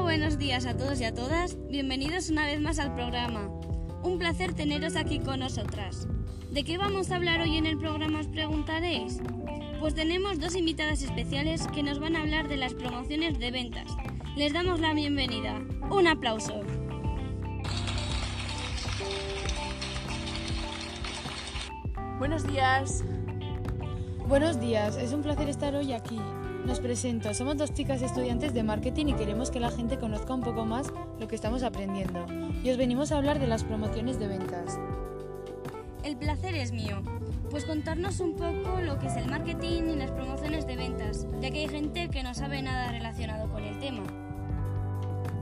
buenos días a todos y a todas. Bienvenidos una vez más al programa. Un placer teneros aquí con nosotras. ¿De qué vamos a hablar hoy en el programa os preguntaréis? Pues tenemos dos invitadas especiales que nos van a hablar de las promociones de ventas. Les damos la bienvenida. Un aplauso. Buenos días. Buenos días, es un placer estar hoy aquí. Nos presento, somos dos chicas estudiantes de marketing y queremos que la gente conozca un poco más lo que estamos aprendiendo. Y os venimos a hablar de las promociones de ventas. El placer es mío, pues contarnos un poco lo que es el marketing y las promociones de ventas, ya que hay gente que no sabe nada relacionado con el tema.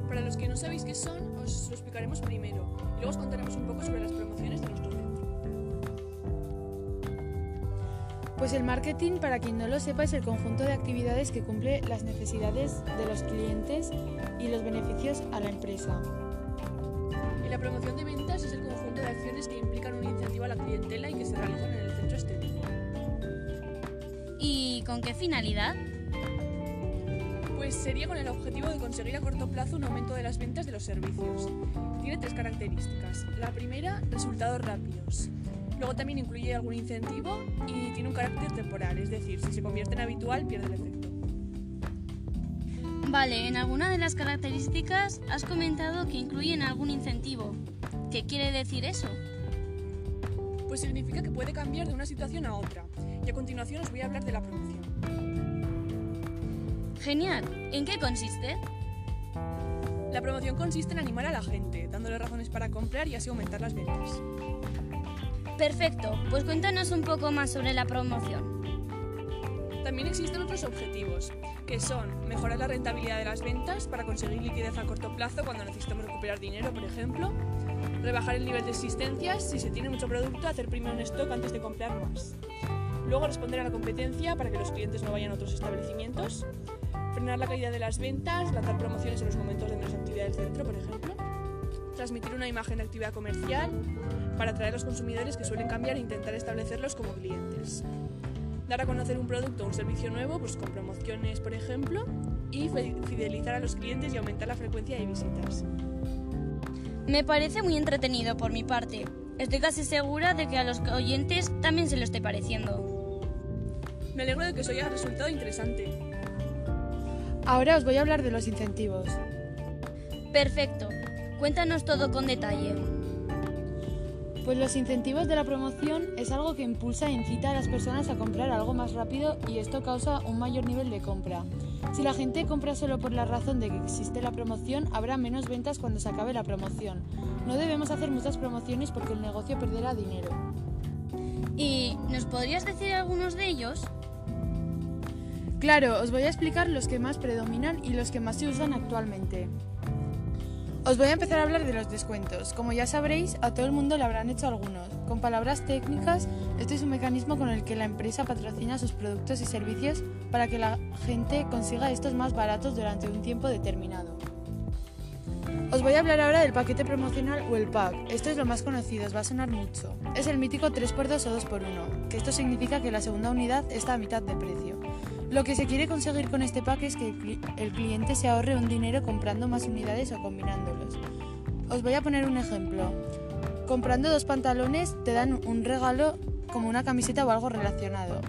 Para los que no sabéis qué son, os lo explicaremos primero y luego os contaremos un poco sobre las promociones de nuestro Pues el marketing, para quien no lo sepa, es el conjunto de actividades que cumple las necesidades de los clientes y los beneficios a la empresa. Y la promoción de ventas es el conjunto de acciones que implican un incentivo a la clientela y que se realizan en el centro estético. ¿Y con qué finalidad? Pues sería con el objetivo de conseguir a corto plazo un aumento de las ventas de los servicios. Tiene tres características. La primera, resultados rápidos. Luego también incluye algún incentivo y tiene un carácter temporal, es decir, si se convierte en habitual pierde el efecto. Vale, en alguna de las características has comentado que incluyen algún incentivo. ¿Qué quiere decir eso? Pues significa que puede cambiar de una situación a otra. Y a continuación os voy a hablar de la promoción. Genial. ¿En qué consiste? La promoción consiste en animar a la gente, dándole razones para comprar y así aumentar las ventas. Perfecto, pues cuéntanos un poco más sobre la promoción. También existen otros objetivos, que son mejorar la rentabilidad de las ventas para conseguir liquidez a corto plazo cuando necesitamos recuperar dinero, por ejemplo, rebajar el nivel de existencias, si se tiene mucho producto, hacer primero un stock antes de comprar más. Luego responder a la competencia para que los clientes no vayan a otros establecimientos, frenar la caída de las ventas, lanzar promociones en los momentos de menos actividad del centro, por ejemplo, transmitir una imagen de actividad comercial para atraer a los consumidores que suelen cambiar e intentar establecerlos como clientes. Dar a conocer un producto o un servicio nuevo, pues con promociones, por ejemplo, y fidelizar a los clientes y aumentar la frecuencia de visitas. Me parece muy entretenido por mi parte. Estoy casi segura de que a los oyentes también se lo esté pareciendo. Me alegro de que os haya resultado interesante. Ahora os voy a hablar de los incentivos. Perfecto. Cuéntanos todo con detalle. Pues los incentivos de la promoción es algo que impulsa e incita a las personas a comprar algo más rápido y esto causa un mayor nivel de compra. Si la gente compra solo por la razón de que existe la promoción, habrá menos ventas cuando se acabe la promoción. No debemos hacer muchas promociones porque el negocio perderá dinero. ¿Y nos podrías decir algunos de ellos? Claro, os voy a explicar los que más predominan y los que más se usan actualmente. Os voy a empezar a hablar de los descuentos. Como ya sabréis, a todo el mundo le habrán hecho algunos. Con palabras técnicas, este es un mecanismo con el que la empresa patrocina sus productos y servicios para que la gente consiga estos más baratos durante un tiempo determinado. Os voy a hablar ahora del paquete promocional o el pack. Esto es lo más conocido, os va a sonar mucho. Es el mítico 3x2 o 2x1, que esto significa que la segunda unidad está a mitad de precio. Lo que se quiere conseguir con este pack es que el cliente se ahorre un dinero comprando más unidades o combinándolos. Os voy a poner un ejemplo. Comprando dos pantalones te dan un regalo como una camiseta o algo relacionado.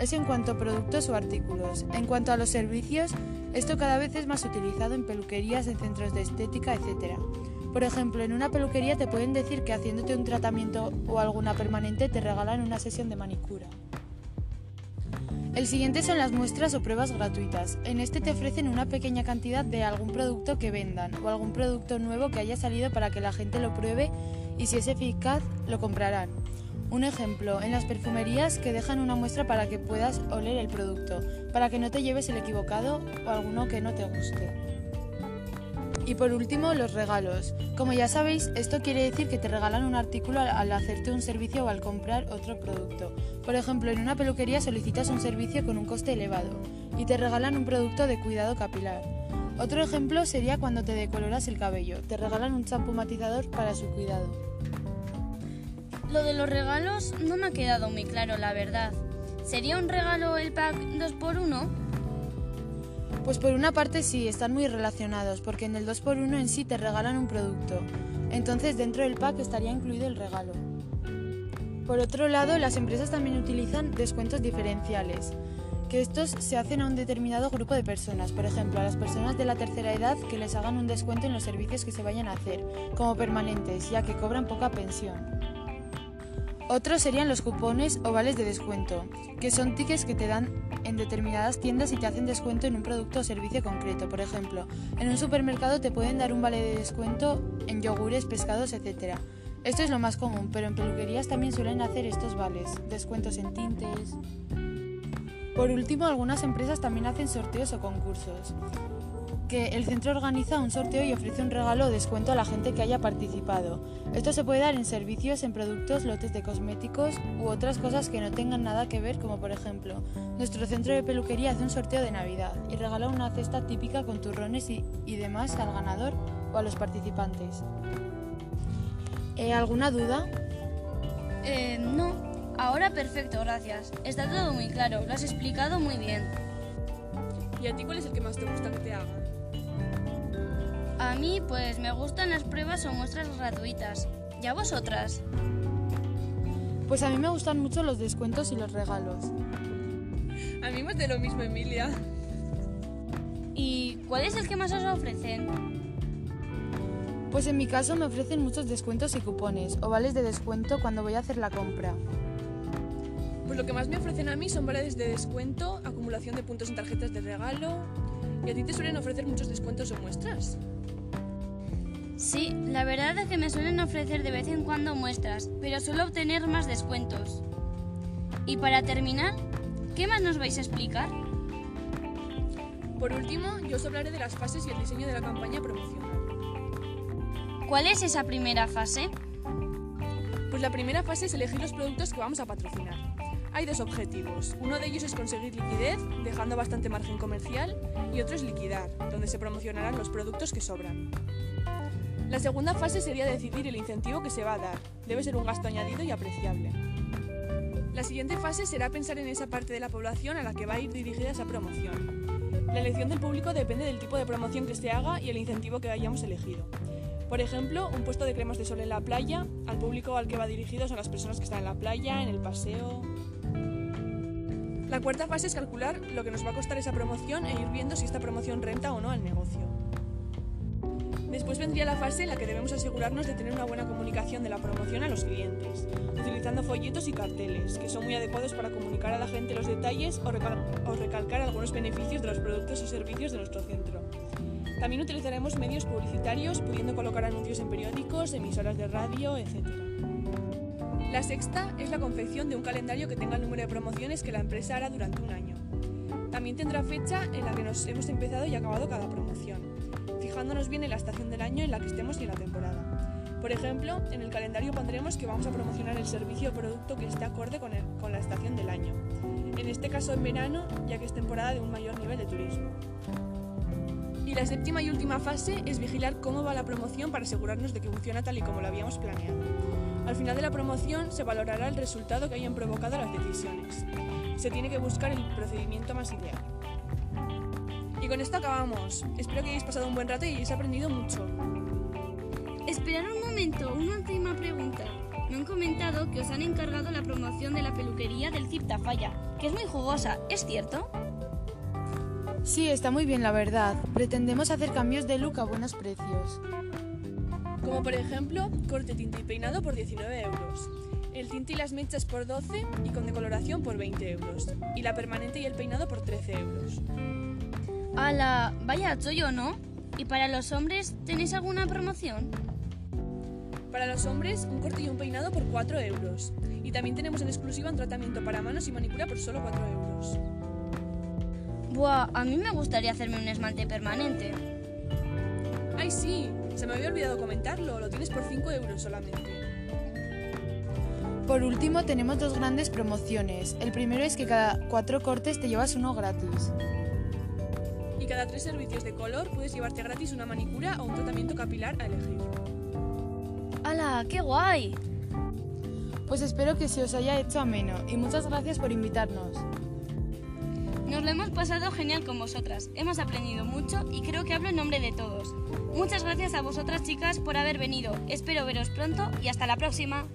Es en cuanto a productos o artículos. En cuanto a los servicios, esto cada vez es más utilizado en peluquerías, en centros de estética, etc. Por ejemplo, en una peluquería te pueden decir que haciéndote un tratamiento o alguna permanente te regalan una sesión de manicura. El siguiente son las muestras o pruebas gratuitas. En este te ofrecen una pequeña cantidad de algún producto que vendan o algún producto nuevo que haya salido para que la gente lo pruebe y si es eficaz lo comprarán. Un ejemplo, en las perfumerías que dejan una muestra para que puedas oler el producto, para que no te lleves el equivocado o alguno que no te guste. Y por último, los regalos. Como ya sabéis, esto quiere decir que te regalan un artículo al hacerte un servicio o al comprar otro producto. Por ejemplo, en una peluquería solicitas un servicio con un coste elevado y te regalan un producto de cuidado capilar. Otro ejemplo sería cuando te decoloras el cabello. Te regalan un champú matizador para su cuidado. Lo de los regalos no me ha quedado muy claro, la verdad. ¿Sería un regalo el pack 2x1? Pues por una parte sí, están muy relacionados, porque en el 2x1 en sí te regalan un producto. Entonces dentro del pack estaría incluido el regalo. Por otro lado, las empresas también utilizan descuentos diferenciales, que estos se hacen a un determinado grupo de personas, por ejemplo, a las personas de la tercera edad que les hagan un descuento en los servicios que se vayan a hacer, como permanentes, ya que cobran poca pensión. Otros serían los cupones o vales de descuento, que son tickets que te dan en determinadas tiendas y te hacen descuento en un producto o servicio concreto. Por ejemplo, en un supermercado te pueden dar un vale de descuento en yogures, pescados, etc. Esto es lo más común, pero en peluquerías también suelen hacer estos vales, descuentos en tintes. Por último, algunas empresas también hacen sorteos o concursos, que el centro organiza un sorteo y ofrece un regalo o descuento a la gente que haya participado. Esto se puede dar en servicios, en productos, lotes de cosméticos u otras cosas que no tengan nada que ver, como por ejemplo, nuestro centro de peluquería hace un sorteo de Navidad y regala una cesta típica con turrones y, y demás al ganador o a los participantes. Eh, ¿Alguna duda? Eh, no. Ahora perfecto, gracias. Está todo muy claro, lo has explicado muy bien. ¿Y a ti cuál es el que más te gusta que te hagan? A mí, pues me gustan las pruebas o muestras gratuitas. ¿Y a vosotras? Pues a mí me gustan mucho los descuentos y los regalos. A mí más de lo mismo, Emilia. ¿Y cuál es el que más os ofrecen? Pues en mi caso me ofrecen muchos descuentos y cupones o vales de descuento cuando voy a hacer la compra. Pues lo que más me ofrecen a mí son vales de descuento, acumulación de puntos en tarjetas de regalo. ¿Y a ti te suelen ofrecer muchos descuentos o muestras? Sí, la verdad es que me suelen ofrecer de vez en cuando muestras, pero suelo obtener más descuentos. Y para terminar, ¿qué más nos vais a explicar? Por último, yo os hablaré de las fases y el diseño de la campaña promocional. ¿Cuál es esa primera fase? Pues la primera fase es elegir los productos que vamos a patrocinar. Hay dos objetivos. Uno de ellos es conseguir liquidez, dejando bastante margen comercial, y otro es liquidar, donde se promocionarán los productos que sobran. La segunda fase sería decidir el incentivo que se va a dar. Debe ser un gasto añadido y apreciable. La siguiente fase será pensar en esa parte de la población a la que va a ir dirigida esa promoción. La elección del público depende del tipo de promoción que se haga y el incentivo que hayamos elegido. Por ejemplo, un puesto de cremas de sol en la playa, al público al que va dirigido son las personas que están en la playa, en el paseo. La cuarta fase es calcular lo que nos va a costar esa promoción e ir viendo si esta promoción renta o no al negocio. Después vendría la fase en la que debemos asegurarnos de tener una buena comunicación de la promoción a los clientes, utilizando folletos y carteles, que son muy adecuados para comunicar a la gente los detalles o, recal o recalcar algunos beneficios de los productos y servicios de nuestro centro. También utilizaremos medios publicitarios, pudiendo colocar anuncios en periódicos, emisoras de radio, etc. La sexta es la confección de un calendario que tenga el número de promociones que la empresa hará durante un año. También tendrá fecha en la que nos hemos empezado y acabado cada promoción, fijándonos bien en la estación del año en la que estemos y en la temporada. Por ejemplo, en el calendario pondremos que vamos a promocionar el servicio o producto que esté acorde con, el, con la estación del año. En este caso en verano, ya que es temporada de un mayor nivel de turismo. Y la séptima y última fase es vigilar cómo va la promoción para asegurarnos de que funciona tal y como lo habíamos planeado. Al final de la promoción se valorará el resultado que hayan provocado las decisiones. Se tiene que buscar el procedimiento más ideal. Y con esto acabamos. Espero que hayáis pasado un buen rato y hayáis aprendido mucho. Esperad un momento, una última pregunta. Me han comentado que os han encargado la promoción de la peluquería del Cip Tafalla, que es muy jugosa, ¿es cierto? Sí, está muy bien la verdad. Pretendemos hacer cambios de look a buenos precios. Como por ejemplo, corte, tinte y peinado por 19 euros. El tinte y las mechas por 12 y con decoloración por 20 euros. Y la permanente y el peinado por 13 euros. ¡Hala! Vaya chollo, ¿no? ¿Y para los hombres tenéis alguna promoción? Para los hombres, un corte y un peinado por 4 euros. Y también tenemos en exclusiva un tratamiento para manos y manicura por solo 4 euros. Buah, a mí me gustaría hacerme un esmalte permanente. ¡Ay, sí! Se me había olvidado comentarlo. Lo tienes por 5 euros solamente. Por último, tenemos dos grandes promociones. El primero es que cada cuatro cortes te llevas uno gratis. Y cada tres servicios de color puedes llevarte gratis una manicura o un tratamiento capilar a elegir. ¡Hala! ¡Qué guay! Pues espero que se os haya hecho ameno y muchas gracias por invitarnos. Nos lo hemos pasado genial con vosotras. Hemos aprendido mucho y creo que hablo en nombre de todos. Muchas gracias a vosotras chicas por haber venido. Espero veros pronto y hasta la próxima.